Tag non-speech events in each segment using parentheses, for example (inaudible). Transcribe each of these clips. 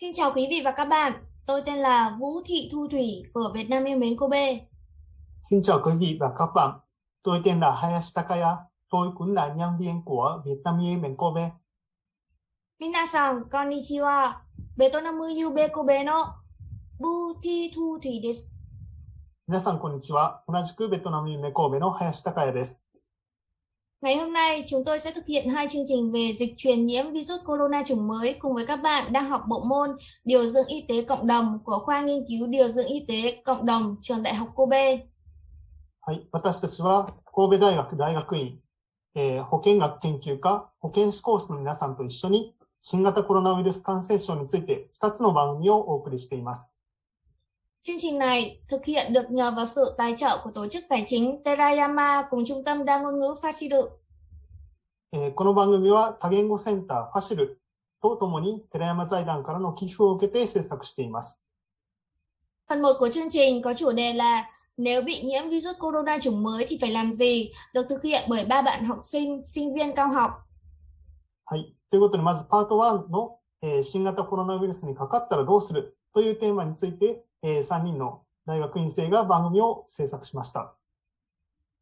Xin chào quý vị và các bạn, tôi tên là Vũ Thị Thu Thủy của Việt Nam yêu mến Kobe. Xin chào quý vị và các bạn, tôi tên là Hayashi Takaya, tôi cũng là nhân viên của Việt Nam yêu mến Kobe. Minasan, konnichiwa. Betonamu Yube Kobe no Buti Thu Thủy desu. Ngày hôm nay, chúng tôi sẽ thực hiện hai chương trình về dịch truyền nhiễm virus corona chủng mới cùng với các bạn đang học bộ môn Điều dưỡng y tế cộng đồng của khoa nghiên cứu Điều dưỡng y tế cộng đồng trường Đại học Kobe. はい。私たちは神戸大学大学院、えー保健学研究科保健師コースの皆さんと一緒に新型コロナウイルス感染症について2つの番組をお送りしています。 Chương trình này thực hiện được nhờ vào sự tài trợ của tổ chức tài chính Terayama cùng trung tâm đa ngôn ngữ Fasiru. えーこの番組は多言語センターファシルとともに寺山財団からの寄付を受けて制作しています。 Phần 1 của chương trình có chủ đề là Nếu bị nhiễm virus corona chủng mới thì phải làm gì? Được thực hiện bởi ba bạn học sinh, sinh viên cao học. はい。ということで、まずパート1の、えー新型コロナウイルスにかかったらどうするというテーマについて、 え3人の大学院生が番組を制作しました。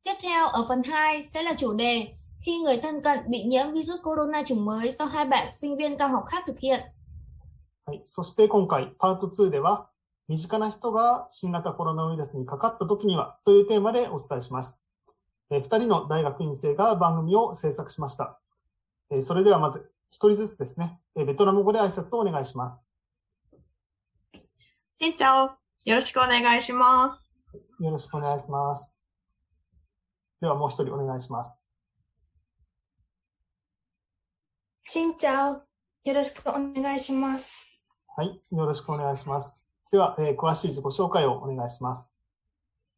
Tiếp theo ở phần 2 sẽ là chủ đề Khi người thân cận bị nhiễm virus corona chủng mới do hai bạn sinh viên cao học khác thực hiện. はい。そして今回、パート2では、身近な人が新型コロナウイルスにかかった時にはというテーマでお伝えします。えー二人の大学院生が番組を制作しました。えーそれではまず、一人ずつですね、えーベトナム語で挨拶をお願いします。しんちゃお、よろしくお願いします。よろしくお願いします。ではもう一人お願いします。Xin chào, よろしくお願いします。はい。よろしくお願いします。では、えー詳しい自己紹介をお願いします。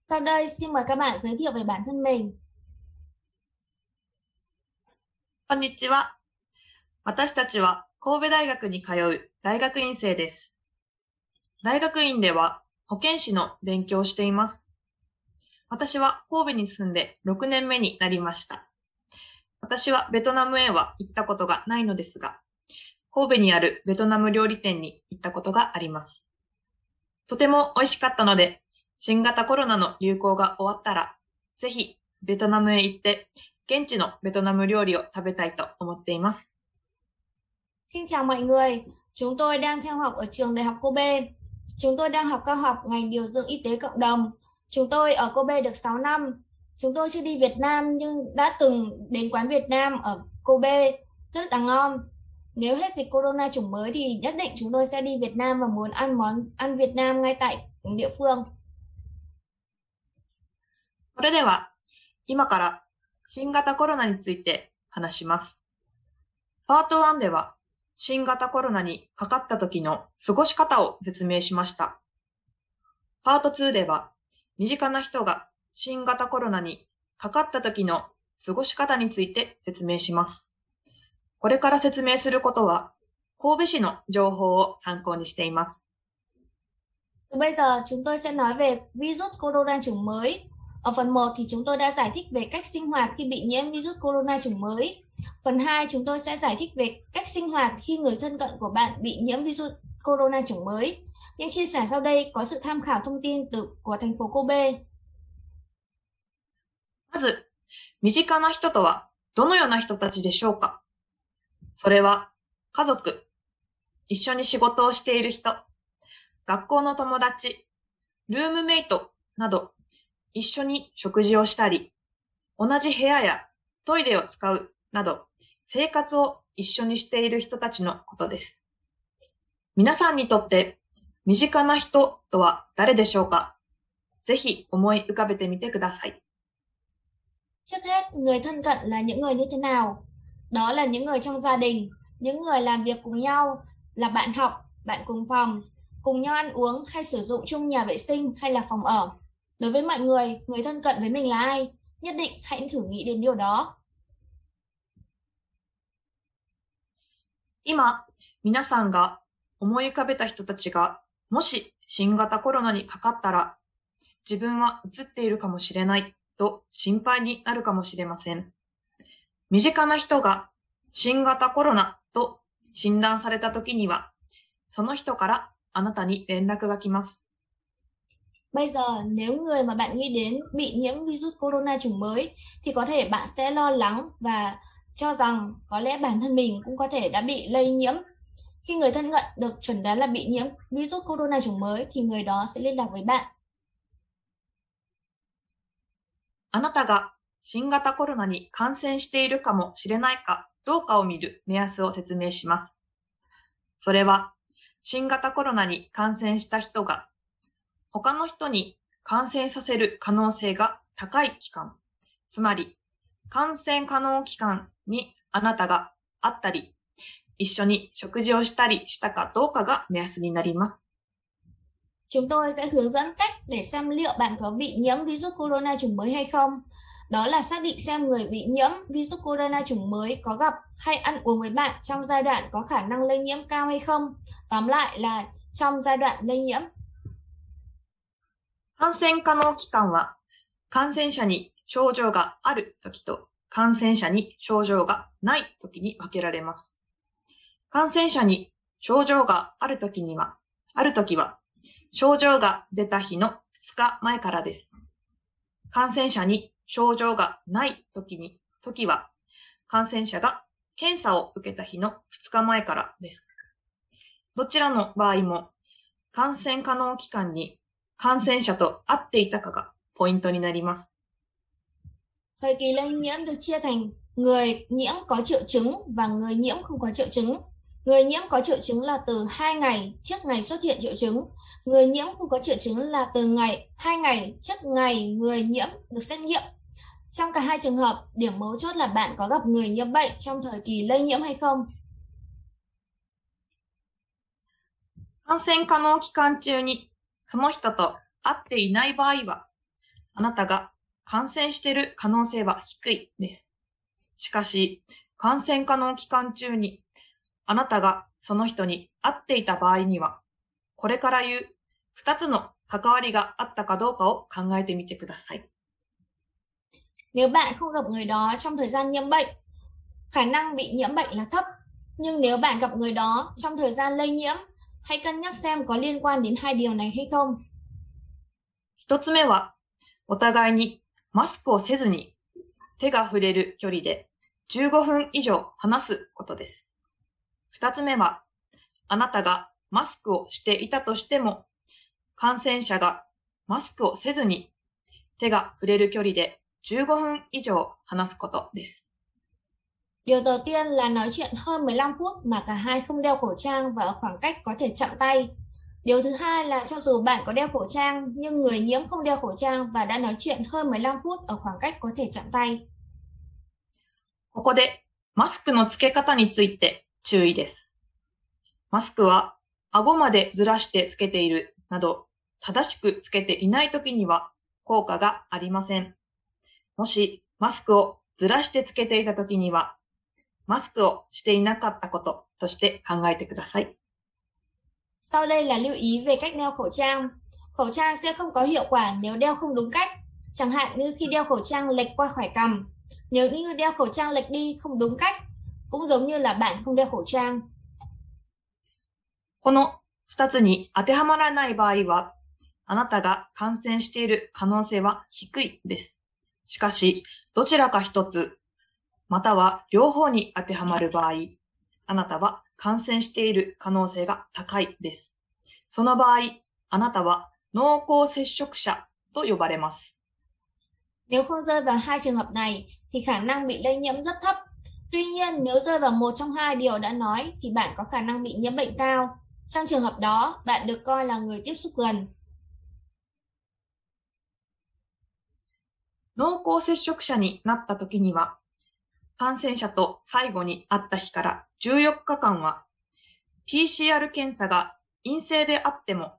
Sau đây xin mời các bạn giới thiệu về bản thân mình. こんにちは。私たちは神戸大学に通う大学院生です。大学院では保健師の勉強をしています。私は神戸に住んで6年目になりました。私はベトナムへは行ったことがないのですが、神戸にあるベトナム料理店に行ったことがあります。とても美味しかったので、新型コロナの流行が終わったら、ぜひベトナムへ行って現地のベトナム料理を食べたいと思っています。Xin chào mọi người, chúng tôi đang theo học ở trường Đại học Kobe. Chúng tôi đang học cao học ngành điều dưỡng y tế cộng đồng. Chúng tôi ở Kobe được 6 năm. Chúng tôi chưa đi Việt Nam nhưng đã từng đến quán Việt Nam ở Kobe, rất là ngon. Nếu hết dịch corona chủng mới thì nhất định chúng tôi sẽ đi Việt Nam và muốn ăn món ăn Việt Nam ngay tại địa phương. それでは、今から新型コロナについて話します。パート1では、 新型コロナにかかった時の過ごし方を説明しました。パート2では、身近な人が新型コロナにかかった時の過ごし方について説明します。これから説明することは、神戸市の情報を参考にしています。Bây giờ chúng tôi sẽ nói về virus corona chủng mới. Ở phần 1 thì chúng tôi đã giải thích về cách sinh hoạt khi bị nhiễm virus corona chủng mới. Phần 2 chúng tôi sẽ giải thích về cách sinh hoạt khi người thân cận của bạn bị nhiễm virus corona chủng mới. Những chia sẻ sau đây có sự tham khảo thông tin từ của thành phố Kobe. まず、身近な人とはどのような人たちでしょうかそれは、家族、一緒に仕事をしている人、学校の友達、ルームメイトなど、 一緒に食事をしたり、同じ部屋やトイレを使うなど、生活を一緒にしている人たちのことです。皆さんにとって、身近な人とは誰でしょうかぜひ思い浮かべてみてください。Trước hết, người thân cận là những người như thế nào? Đó là những người trong gia đình, những người làm việc cùng nhau, là bạn học, bạn cùng phòng, cùng nhau ăn uống hay sử dụng chung nhà vệ sinh hay là phòng ở. Đối với mọi người, người thân cận với mình là ai? Nhất định hãy thử nghĩ đến điều đó. 今、皆さんが思い浮かべた人たちが、もし新型コロナにかかったら、自分は移っているかもしれないと心配になるかもしれません。身近な人が新型コロナと診断された時には、その人からあなたに連絡が来ます。Bây giờ nếu người mà bạn nghĩ đến bị nhiễm virus corona chủng mới thì có thể bạn sẽ lo lắng và cho rằng có lẽ bản thân mình cũng có thể đã bị lây nhiễm. Khi người thân cận được chuẩn đoán là bị nhiễm virus corona chủng mới thì người đó sẽ liên lạc với bạn. あなたが新型コロナに感染しているかもしれないかどうかを見る目安を説明します。それは、新型コロナに感染した人が 他の人に感染させる可能性が高い期間、つまり感染可能期間にあなたが会ったり、一緒に食事をしたりしたかどうかが目安になります。Chúng tôi sẽ hướng dẫn cách để xem liệu bạn có bị nhiễm virus corona chủng mới hay không. Đó là xác định xem người bị nhiễm virus corona chủng mới có gặp hay ăn uống với bạn trong giai đoạn có khả năng lây nhiễm cao hay không. Tóm lại là trong giai đoạn lây nhiễm. 感染可能期間は、感染者に症状があるときと感染者に症状がないときに分けられます。感染者に症状があるときには、あるときは、症状が出た日の2日前からです。感染者に症状がないときに、時は、感染者が検査を受けた日の2日前からです。どちらの場合も、感染可能期間に感染者と会っていたかがポイントになります。 Thời kỳ lây nhiễm được chia thành người nhiễm có triệu chứng và người nhiễm không có triệu chứng. Người nhiễm có triệu chứng là từ 2 ngày trước ngày xuất hiện triệu chứng. Người nhiễm không có triệu chứng là từ ngày 2 ngày trước ngày người nhiễm được xét nghiệm. Trong cả hai trường hợp, điểm mấu chốt là bạn có gặp người nhiễm bệnh trong thời kỳ lây nhiễm hay không. 感染可能期間中に その人と会っていない場合は、あなたが感染している可能性は低いです。しかし、感染可能期間中にあなたがその人に会っていた場合には、これから言う2つの関わりがあったかどうかを考えてみてください。Nếu bạn không gặp người đó trong thời gian nhiễm bệnh, khả năng bị nhiễm bệnh là thấp. Nhưng nếu bạn gặp người đó trong thời gian lây nhiễm, hãy cân nhắc xem có liên quan đến hai điều này hay không. 一つ目は、お互いにマスクをせずに手が触れる距離で15分以上話すことです。二つ目は、あなたがマスクをしていたとしても、感染者がマスクをせずに手が触れる距離で15分以上話すことです。Điều đầu tiên là nói chuyện hơn 15 phút mà cả hai không đeo khẩu trang và ở khoảng cách có thể chạm tay. Điều thứ hai là cho dù bạn có đeo khẩu trang nhưng người nhiễm không đeo khẩu trang và đã nói chuyện hơn 15 phút ở khoảng cách có thể chạm tay. ここでマスクの付け方について注意です。マスクは顎までずらしてつけているなど正しくつけていないときには効果がありません。もしマスクをずらしてつけていたときにはマスクをしていなかったこととして考えてください。Sau đây là lưu ý về cách đeo khẩu trang. Khẩu trang sẽ không có hiệu quả nếu đeo không đúng cách. Chẳng hạn như khi đeo khẩu trang lệch qua khỏi cằm. Nếu như đeo khẩu trang lệch đi không đúng cách, cũng giống như là bạn không đeo khẩu trang. この二つに当てはまらない場合は、あなたが感染している可能性は低いです。しかし、どちらか一つ、または両方に当てはまる場合、あなたは感染している可能性が高いです。その場合、あなたは濃厚接触者と呼ばれます。 Nếu không rơi vào hai trường hợp này thì khả năng bị lây nhiễm rất thấp. Tuy nhiên, nếu rơi vào một trong hai điều đã nói thì bạn có khả năng bị nhiễm bệnh cao. Trong trường hợp đó, bạn được coi là người tiếp xúc gần. 濃厚接触者になった時には、 感染者と最後に会った日から14日間は、PCR 検査が陰性であっても、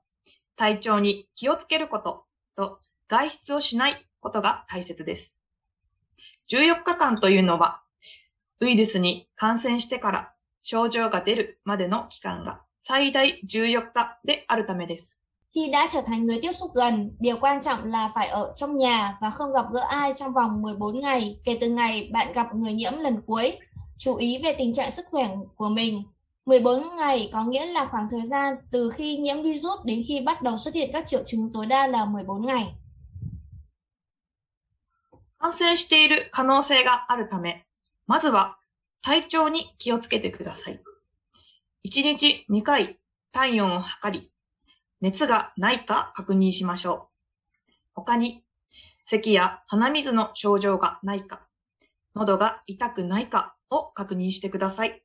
体調に気をつけることと外出をしないことが大切です。14日間というのは、ウイルスに感染してから症状が出るまでの期間が最大14日であるためです。Khi đã trở thành người tiếp xúc gần, điều quan trọng là phải ở trong nhà và không gặp gỡ ai trong vòng 14 ngày kể từ ngày bạn gặp người nhiễm lần cuối. Chú ý về tình trạng sức khỏe của mình. 14 ngày có nghĩa là khoảng thời gian từ khi nhiễm virus đến khi bắt đầu xuất hiện các triệu chứng tối đa là 14 ngày. 感染している可能性があるため、まずは体調に気をつけてください。1日2回体温を測り、 熱がないか確認しましょう。他に、咳や鼻水の症状がないか、喉が痛くないかを確認してください。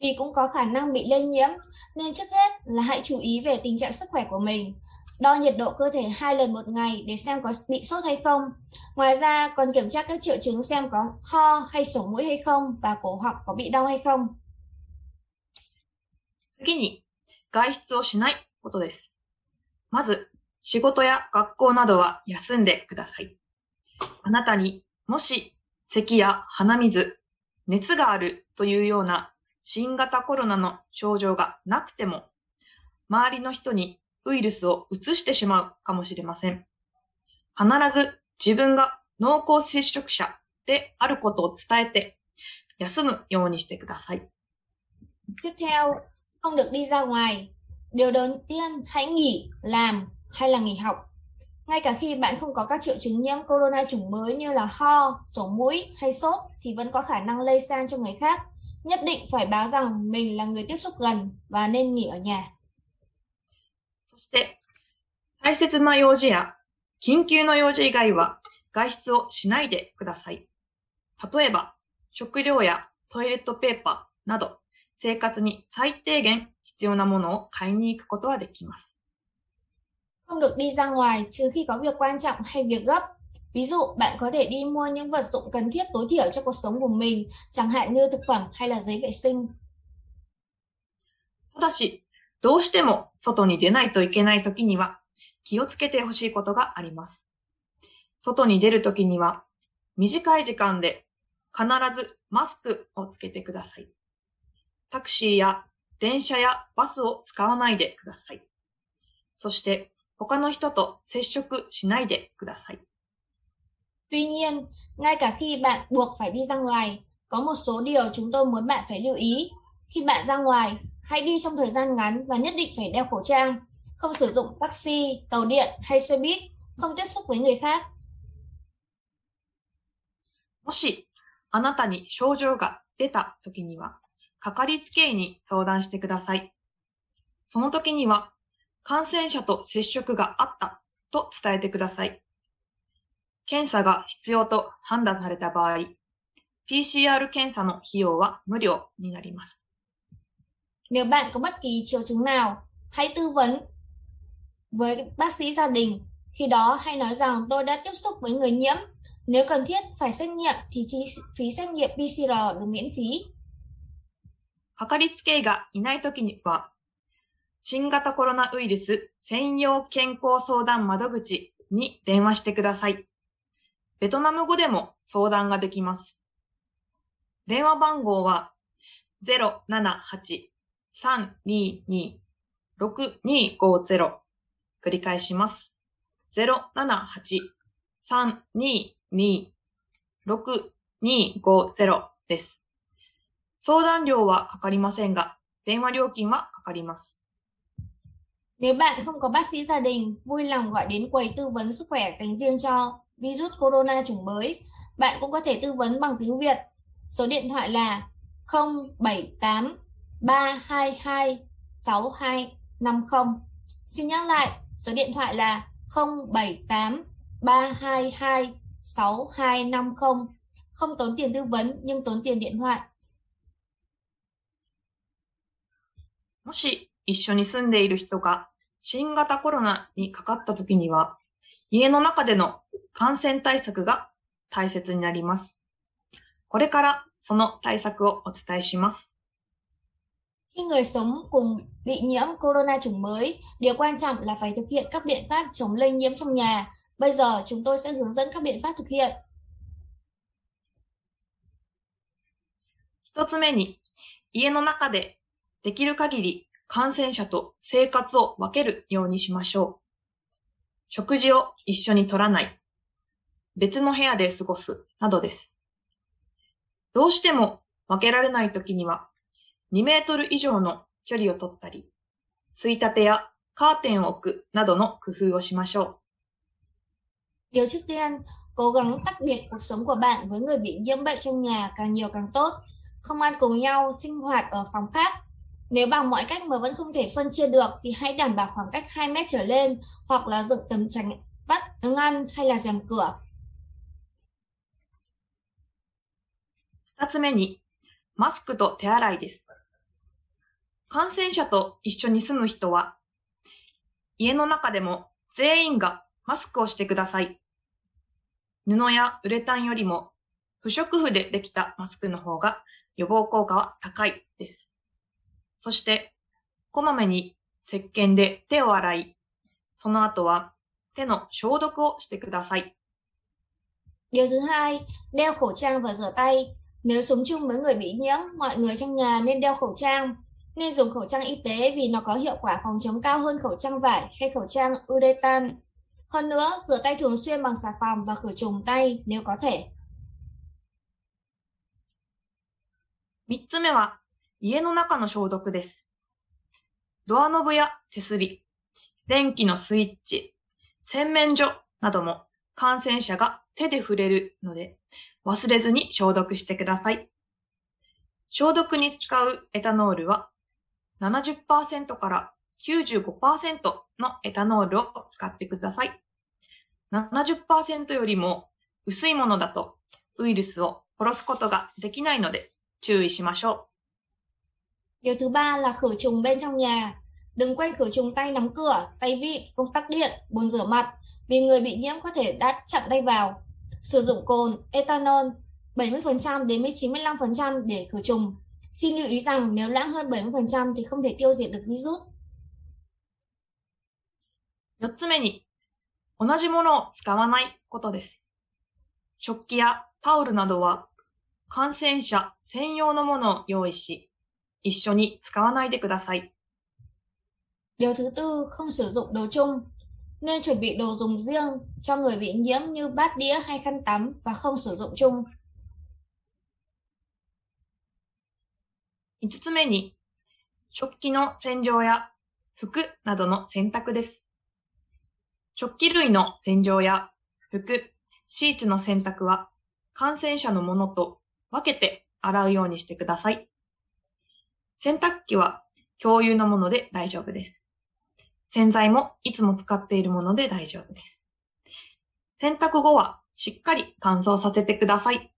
Vì cũng có khả năng bị lây nhiễm, nên trước hết là hãy chú ý về tình trạng sức khỏe của mình. Đo nhiệt độ cơ thể hai lần một ngày để xem có bị sốt hay không. Ngoài ra còn kiểm tra các triệu chứng xem có ho hay sổ mũi hay không và cổ họng có bị đau hay không. 次に、外出をしないことです。まず、仕事や学校などは休んでください。あなたにもし咳や鼻水、熱があるというような新型コロナの症状がなくても、周りの人にウイルスを移してしまうかもしれません。必ず自分が濃厚接触者であることを伝えて、休むようにしてください。Tiếp theo, không được đi ra ngoài. Điều đầu tiên, hãy nghỉ, làm hay là nghỉ học. Ngay cả khi bạn không có các triệu chứng nhiễm corona chủng mới như là ho, sổ mũi hay sốt thì vẫn có khả năng lây sang cho người khác. Nhất định phải báo rằng mình là người tiếp xúc gần và nên nghỉ ở nhà. そして、大切な用事や緊急の用事以外は外出をしないでください。例えば、食料やトイレットペーパーなど、生活に最低限 必要なものを買いに行くことはできます。Không được đi ra ngoài trừ khi có việc quan trọng hay việc gấp. Ví dụ, bạn có thể đi mua những vật dụng cần thiết tối thiểu cho cuộc sống của mình, chẳng hạn như thực phẩm hay là giấy vệ sinh. ただし、どうしても外に出ないといけないときには気をつけてほしいことがあります。外に出るときには短い時間で必ずマスクをつけてください。タクシーや電車やバスを使わないでください。そして他の人と接触しないでください。Tuy nhiên, ngay cả khi bạn buộc phải đi ra ngoài, có một số điều chúng tôi muốn bạn phải lưu ý. Khi bạn ra ngoài, hãy đi trong thời gian ngắn và nhất định phải đeo khẩu trang, không sử dụng taxi, tàu điện hay xe buýt, không tiếp xúc với người khác. もしあなたに症状が出たときには、かかりつけ医に相談してください。その時には、感染者と接触があったと伝えてください。検査が必要と判断された場合、PCR 検査の費用は無料になります。Nếu bạn có bất kỳ triệu chứng nào, hãy tư vấn với bác sĩ gia đình. Khi đó hãy nói rằng tôi đã tiếp xúc với người nhiễm. Nếu cần thiết phải xét nghiệm thì chi phí xét nghiệm PCR được miễn phí. かかりつけ医がいないときには、新型コロナウイルス専用健康相談窓口に電話してください。ベトナム語でも相談ができます。電話番号は078-322-6250繰り返します。078-322-6250です。相談料はかかりませんが、電話料金はかかります。 Nếu bạn không có bác sĩ gia đình, vui lòng gọi đến quầy tư vấn sức khỏe dành riêng cho virus corona chủng mới. Bạn cũng có thể tư vấn bằng tiếng Việt. Số điện thoại là 078 322 6250. Xin nhắc lại, số điện thoại là 078 322 6250. Không tốn tiền tư vấn nhưng tốn tiền điện thoại. もし一緒に住んでいる人が新型コロナにかかった時には、家の中での感染対策が大切になります。これからその対策をお伝えします。Khi người sống cùng bị nhiễm corona chủng mới, điều quan trọng là phải thực hiện các biện pháp chống lây nhiễm trong nhà. Bây giờ chúng tôi sẽ hướng dẫn các biện pháp thực hiện. 一つ目に、家の中でできる限り感染者と生活を分けるようにしましょう。食事を一緒に取らない。別の部屋で過ごす。などです。どうしても分けられないときには、2メートル以上の距離を取ったり、ついたてやカーテンを置くなどの工夫をしましょう。Điều trước tiên, cố gắng tách biệt cuộc sống của bạn với người bị nhiễm bệnh trong nhà càng nhiều càng tốt. Không ăn cùng nhau, sinh hoạt ở phòng khác. Nếu bằng mọi cách mà vẫn không thể phân chia được thì hãy đảm bảo khoảng cách 2 mét trở lên hoặc là dựng tấm chắn vắt ngăn hay là rèm cửa. 二つ目に、マスクと手洗いです。感染者と一緒に住む人は、家の中でも全員がマスクをしてください。布やウレタンよりも不織布でできたマスクの方が予防効果は高いです。そして、こまめに石鹸で手を洗い、その後は手の消毒をしてください。Điều thứ hai, đeo khẩu trang và rửa tay. Nếu sống chung với người bị nhiễm, mọi người trong nhà nên đeo khẩu trang. Nên dùng khẩu trang y tế vì nó có hiệu quả phòng chống cao hơn khẩu trang vải hay khẩu trang uretan. Hơn nữa, rửa tay thường xuyên bằng xà phòng và khử trùng tay nếu có thể. 三つ目は、家の中の消毒です。ドアノブや手すり、電気のスイッチ、洗面所なども感染者が手で触れるので、忘れずに消毒してください。消毒に使うエタノールは70%から95%のエタノールを使ってください。70%よりも薄いものだとウイルスを殺すことができないので注意しましょう Điều thứ ba là khử trùng bên trong nhà. Đừng quên khử trùng tay nắm cửa, tay vịn, công tắc điện, bồn rửa mặt vì người bị nhiễm có thể đã chặn tay vào. Sử dụng cồn, ethanol 70% đến 95% để khử trùng. Xin lưu ý rằng nếu lãng hơn 70% thì không thể tiêu diệt được virus. う。四つ目に、同じものを使わないことです。食器やタオルなどは感染者専用のものを用意し、 一緒に使わないでください。Điều thứ tư, không sử dụng đồ chung. Nên chuẩn bị đồ dùng riêng cho người bị nhiễm như bát đĩa hay khăn tắm và không sử dụng chung. 五つ目に、食器の洗浄や服などの洗濯です。食器類の洗浄や服、シーツの洗濯は感染者のものと分けて洗うようにしてください。洗濯機は共有のもので大丈夫です。洗剤もいつも使っているもので大丈夫です。洗濯後はしっかり乾燥させてください。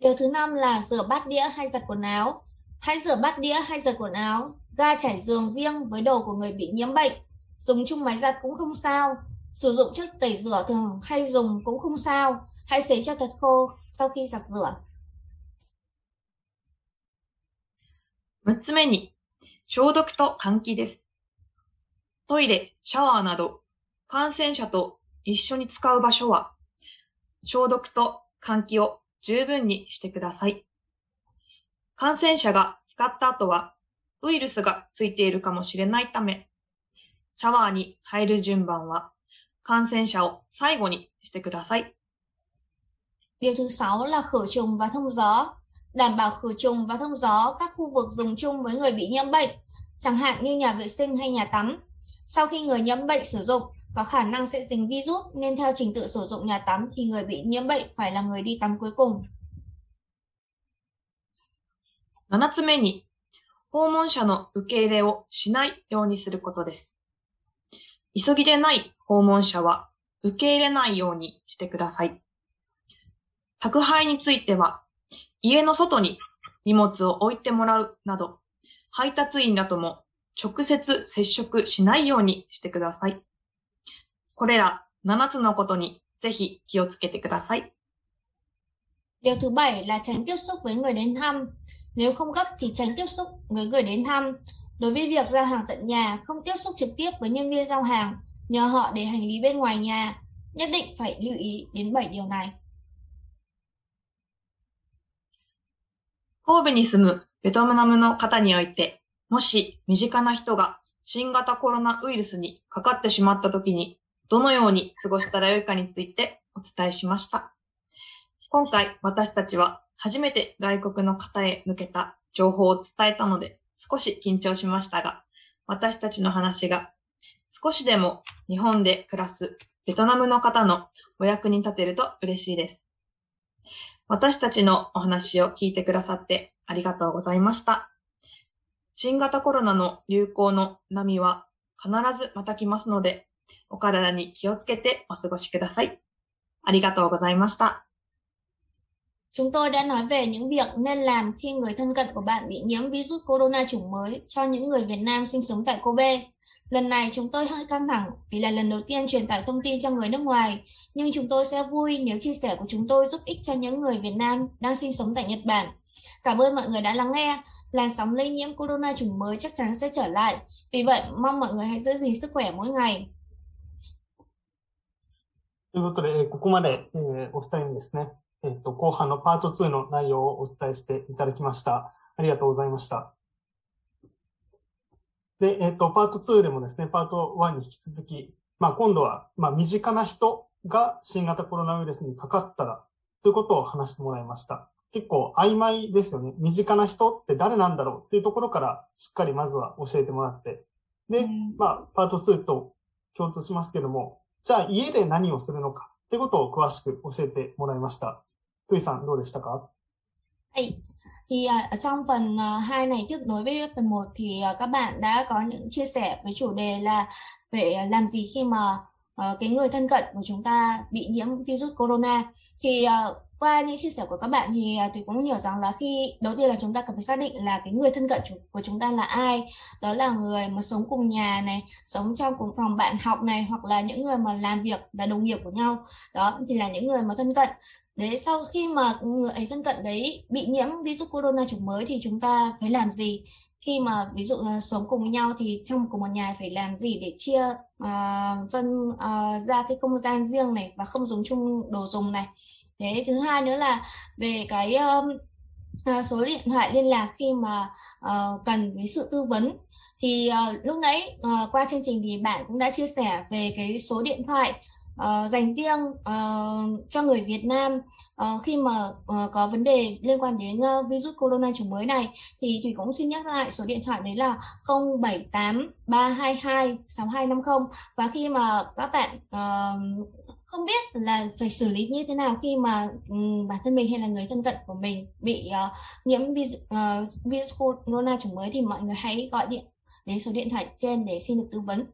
Điều thứ năm là rửa bát đĩa hay giặt quần áo. Hãy rửa bát đĩa hay giặt quần áo, ga trải giường riêng với đồ của người bị nhiễm bệnh. Dùng chung máy giặt cũng không sao. Sử dụng chất tẩy rửa thường hay dùng cũng không sao. Hãy sấy cho thật khô sau khi giặt rửa. 6つ目に、消毒と換気です。トイレ、シャワーなど、感染者と一緒に使う場所は、消毒と換気を十分にしてください。感染者が使った後は、ウイルスがついているかもしれないため、シャワーに入る順番は、感染者を最後にしてください。Điều thứ sáu là khử trùng và thông gió. Đảm bảo khử trùng và thông gió các khu vực dùng chung với người bị nhiễm bệnh, chẳng hạn như nhà vệ sinh hay nhà tắm. Sau khi người nhiễm bệnh sử dụng, có khả năng sẽ dính virus nên theo trình tự sử dụng nhà tắm thì người bị nhiễm bệnh phải là người đi tắm cuối cùng. 7つ目に、訪問者の受け入れをしないようにすることです。急ぎでない訪問者は受け入れないようにしてください。宅配については、 家の外に荷物を置いてもらうなど、配達員らとも直接接触しないようにしてください。これら7つのことにぜひ気をつけてください。Điều thứ bảy là tránh tiếp xúc với người đến thăm. Nếu không gấp thì tránh tiếp xúc với người đến thăm. Đối với việc giao hàng tận nhà, không tiếp xúc trực tiếp với nhân viên giao hàng, nhờ họ để hành lý bên ngoài nhà. Nhất định phải lưu ý đến 7 điều này. 神戸に住むベトナムの方において、もし身近な人が新型コロナウイルスにかかってしまった時に、どのように過ごしたらよいかについてお伝えしました。今回私たちは初めて外国の方へ向けた情報を伝えたので少し緊張しましたが、私たちの話が少しでも日本で暮らすベトナムの方のお役に立てると嬉しいです。私たちのお話を聞いてくださってありがとうございました。新型コロナの流行の波は必ずまた来ますので、お体に気をつけてお過ごしください。ありがとうございました。Chúng tôi đã nói về những việc nên làm khi người thân cận của bạn bị nhiễm virus corona chủng mới cho những người Việt Nam sinh sống tại Kobe. Lần này chúng tôi hơi căng thẳng vì là lần đầu tiên truyền tải thông tin cho người nước ngoài, nhưng chúng tôi sẽ vui nếu chia sẻ của chúng tôi giúp ích cho những người Việt Nam đang sinh sống tại Nhật Bản. Cảm ơn mọi người đã lắng nghe. Làn sóng lây nhiễm corona chủng mới chắc chắn sẽ trở lại. Vì vậy, mong mọi người hãy giữ gìn sức khỏe mỗi ngày. ということで、ここまで、えー、お二人にですね、えっ、と、後半のパート2の内容をお伝えしていただきました。ありがとうございました。 で、えっ、と、パート2でもですね、パート1に引き続き、まあ、今度は、まあ、身近な人が新型コロナウイルスにかかったら、ということを話してもらいました。結構曖昧ですよね。身近な人って誰なんだろうっていうところからしっかりまずは教えてもらって。で、まあ、パート2と共通しますけども、じゃあ家で何をするのかってことを詳しく教えてもらいました。クイさんどうでしたか？はい。Thì à, ở trong phần à, 2 này tiếp nối với phần 1 thì à, các bạn đã có những chia sẻ với chủ đề là về làm gì khi mà ờ, cái người thân cận của chúng ta bị nhiễm virus corona. Thì qua những chia sẻ của các bạn thì à, tôi cũng hiểu rằng là khi đầu tiên là chúng ta cần phải xác định là cái người thân cận của chúng ta là ai. Đó là người mà sống cùng nhà này sống trong cùng phòng bạn học này hoặc là những người mà làm việc là đồng nghiệp của nhau. Đó thì là những người mà thân cận. Đấy sau khi mà người ấy thân cận đấy bị nhiễm virus corona chủng mới thì chúng ta phải làm gì? Khi mà ví dụ là sống cùng nhau thì trong cùng một nhà phải làm gì để chia uh, phân uh, ra cái không gian riêng này và không dùng chung đồ dùng này? Thế thứ hai nữa là về cái um, số điện thoại liên lạc khi mà uh, cần cái sự tư vấn. Thì uh, lúc nãy uh, qua chương trình thì bạn cũng đã chia sẻ về cái số điện thoại uh, dành riêng uh, cho người Việt Nam uh, khi mà uh, có vấn đề liên quan đến uh, virus corona chủng mới này. Thì Thủy cũng xin nhắc lại số điện thoại đấy là 078 322 6250 và khi mà các bạn uh, không biết là phải xử lý như thế nào khi mà um, bản thân mình hay là người thân cận của mình bị uh, nhiễm virus, uh, virus corona chủng mới thì mọi người hãy gọi điện đến số điện thoại trên để xin được tư vấn.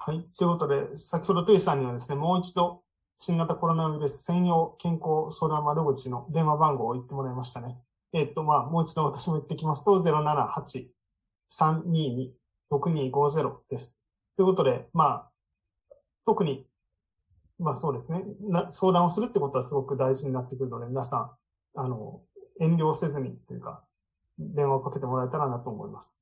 はい。ということで、先ほどトゥイさんにはですね、もう一度、新型コロナウイルス専用健康相談窓口の電話番号を言ってもらいましたね。えっと、まあ、もう一度私も言ってきますと、078-322-6250です。ということで、まあ、特に まあそうですね。な相談をするってことはすごく大事になってくるので、皆さん、あの、遠慮せずにというか、電話をかけてもらえたらなと思います。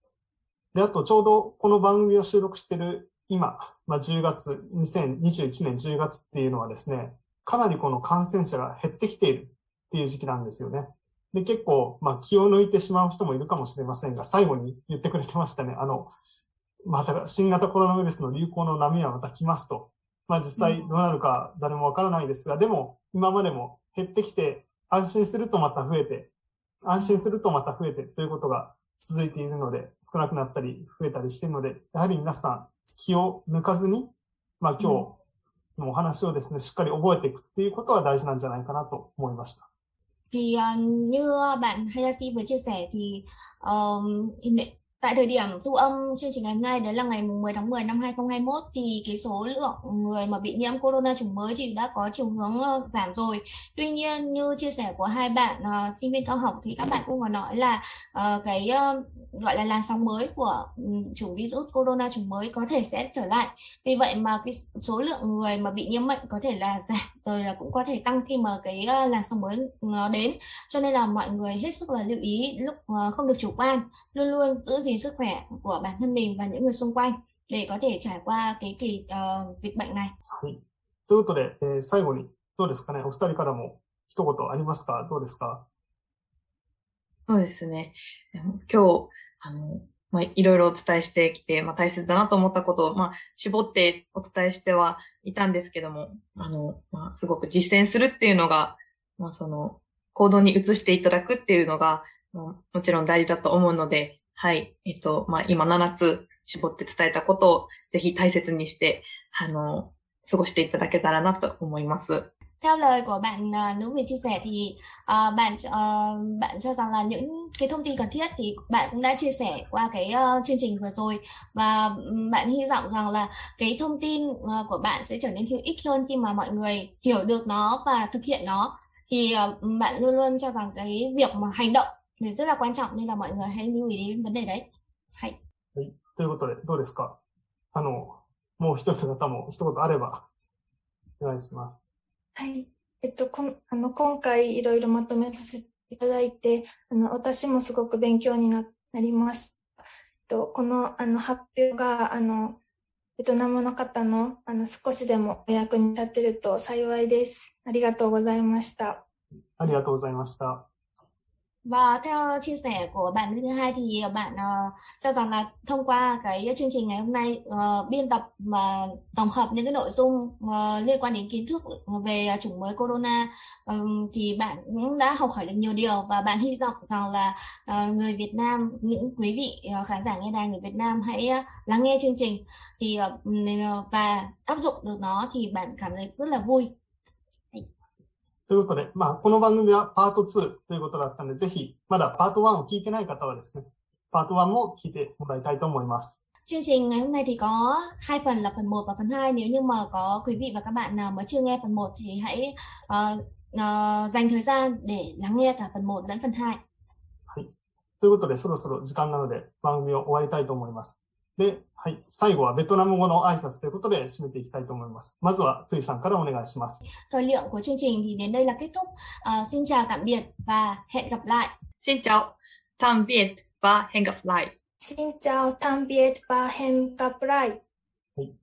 で、あとちょうどこの番組を収録している今、まあ10月、2021年10月っていうのはですね、かなりこの感染者が減ってきているっていう時期なんですよね。で、結構、まあ気を抜いてしまう人もいるかもしれませんが、最後に言ってくれてましたね。あの、また新型コロナウイルスの流行の波はまた来ますと。まあ実際どうなるか誰もわからないですが、でも今までも減ってきて、安心するとまた増えて、安心するとまた増えてということが続いているので、少なくなったり増えたりしているので、やはり皆さん気を抜かずに、まあ今日のお話をですね、しっかり覚えていくっていうことは大事なんじゃないかなと思いました。Thì uh, như bạn Hayashi vừa chia sẻ thì uh, Tại thời điểm thu âm chương trình ngày hôm nay đấy là ngày 10 tháng 10 năm 2021 thì cái số lượng người mà bị nhiễm corona chủng mới thì đã có chiều hướng ờ, giảm rồi. Tuy nhiên như chia sẻ của hai bạn uh, sinh viên cao học thì các bạn cũng có nói là uh, cái uh, gọi là làn sóng mới của um, chủng virus corona chủng mới có thể sẽ trở lại. Vì vậy mà cái số lượng người mà bị nhiễm bệnh có thể là (laughs) giảm rồi là cũng có thể tăng khi mà cái uh, làn sóng mới nó đến. Cho nên là mọi người hết sức là lưu ý lúc uh, không được chủ quan, luôn luôn giữ gìn sức khỏe của bản thân mình và những người xung quanh để có thể trải qua cái kỳ uh, dịch bệnh này. はい。ということで、えー、最後にどうですかね、お二人からも一言ありますかどうですかそうですね。今日、あの、 まあ、いろいろお伝えしてきて、まあ、大切だなと思ったことを、まあ、絞ってお伝えしてはいたんですけども、あの、まあ、すごく実践するっていうのが、まあ、その、行動に移していただくっていうのが、ももちろん大事だと思うので、はい。えっと、まあ、今7つ絞って伝えたことをぜひ大切にして、あの、過ごしていただけたらなと思います。Theo lời của bạn à, nữ Việt chia sẻ thì à, bạn à, bạn cho rằng là những cái thông tin cần thiết thì bạn cũng đã chia sẻ qua cái ờ, chương trình vừa rồi và ừm, bạn hy vọng rằng là cái thông tin ờ, của bạn sẽ trở nên hữu ích hơn khi mà mọi người hiểu được nó và thực hiện nó thì ờ, bạn luôn luôn cho rằng cái việc mà hành động thì rất là quan trọng nên là mọi người hãy lưu ý đến vấn đề đấy. Hay. ということで、どうですかあの、もう一人の方も一言あれば、お願いします。 はい。えっと、こ、あの、今回いろいろまとめさせていただいて、あの、私もすごく勉強にな、なりました。えっと、この、あの、発表が、あの、ベトナムの方の、あの、少しでもお役に立てると幸いです。ありがとうございました。ありがとうございました。Và theo chia sẻ của bạn thứ hai thì ờ, bạn ờ, cho rằng là thông qua cái chương trình ngày hôm nay ờ, biên tập và tổng hợp những cái nội dung liên quan đến kiến thức về chủng mới corona thì bạn cũng đã học hỏi được nhiều điều và bạn hy vọng rằng là người Việt Nam, những quý vị khán giả nghe đài người Việt Nam hãy lắng nghe chương trình thì và áp dụng được nó thì bạn cảm thấy rất là vui. ということで、まあ、この番組はパート2ということだったので、ぜひ、まだパート1を聞いてない方はですね、パート1も聞いてもらいたいと思います。Chương trình ngày hôm nay thì có hai phần là phần 1 và phần 2. Nếu như mà có quý vị và các bạn nào mới chưa nghe phần 1 thì hãy ờ, ờ, dành thời gian để lắng nghe cả phần 1 lẫn phần 2. ということで、そろそろ時間なので番組を終わりたいと思います。で、はい、最後はベトナム語の挨拶ということで締めていきたいと思います。まずは、トゥイさんからお願いします。トリ、はい。